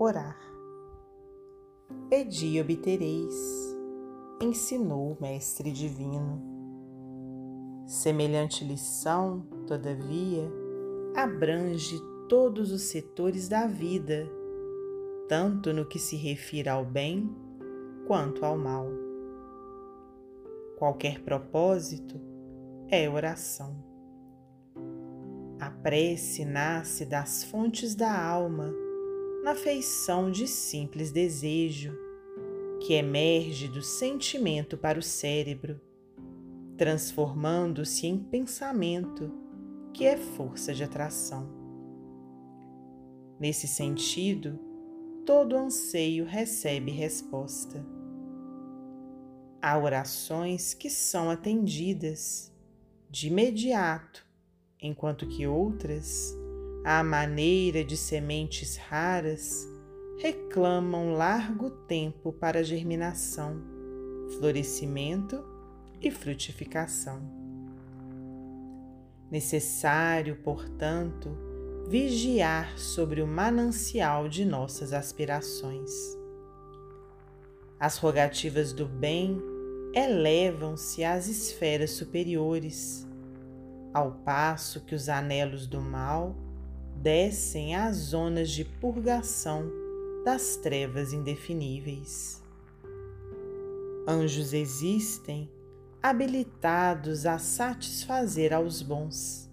Orar. Pedi e obtereis, ensinou o Mestre Divino. Semelhante lição, todavia, abrange todos os setores da vida, tanto no que se refere ao bem quanto ao mal. Qualquer propósito é oração. A prece nasce das fontes da alma na feição de simples desejo, que emerge do sentimento para o cérebro, transformando-se em pensamento, que é força de atração. Nesse sentido, todo anseio recebe resposta. Há orações que são atendidas de imediato, enquanto que outras à maneira de sementes raras, reclamam largo tempo para germinação, florescimento e frutificação. Necessário, portanto, vigiar sobre o manancial de nossas aspirações. As rogativas do bem elevam-se às esferas superiores, ao passo que os anelos do mal descem às zonas de purgação das trevas indefiníveis. Anjos existem habilitados a satisfazer aos bons,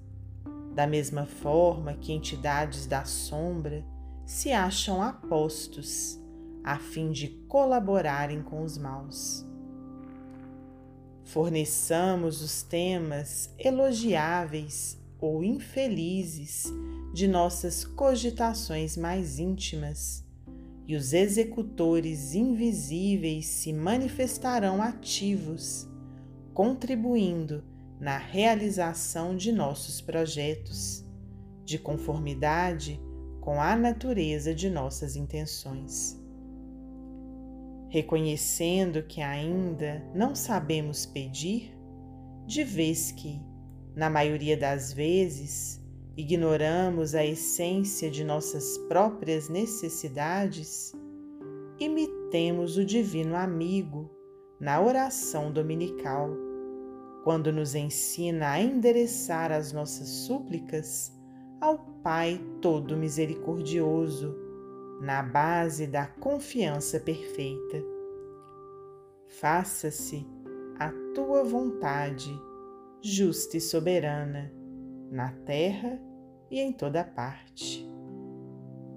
da mesma forma que entidades da sombra se acham apostos a fim de colaborarem com os maus. Forneçamos os temas elogiáveis ou infelizes de nossas cogitações mais íntimas, e os executores invisíveis se manifestarão ativos, contribuindo na realização de nossos projetos, de conformidade com a natureza de nossas intenções. Reconhecendo que ainda não sabemos pedir, de vez que, na maioria das vezes, ignoramos a essência de nossas próprias necessidades, imitemos o Divino Amigo na oração dominical, quando nos ensina a endereçar as nossas súplicas ao Pai Todo Misericordioso, na base da confiança perfeita. Faça-se a tua vontade, justa e soberana na terra e em toda parte.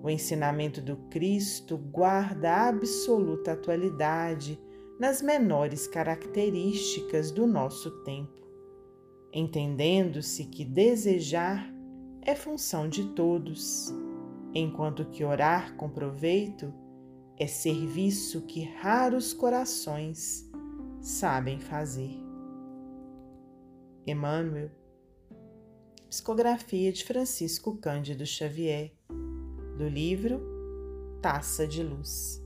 O ensinamento do Cristo guarda absoluta atualidade nas menores características do nosso tempo, entendendo-se que desejar é função de todos, enquanto que orar com proveito é serviço que raros corações sabem fazer. Emmanuel Psicografia de Francisco Cândido Xavier, do livro Taça de Luz.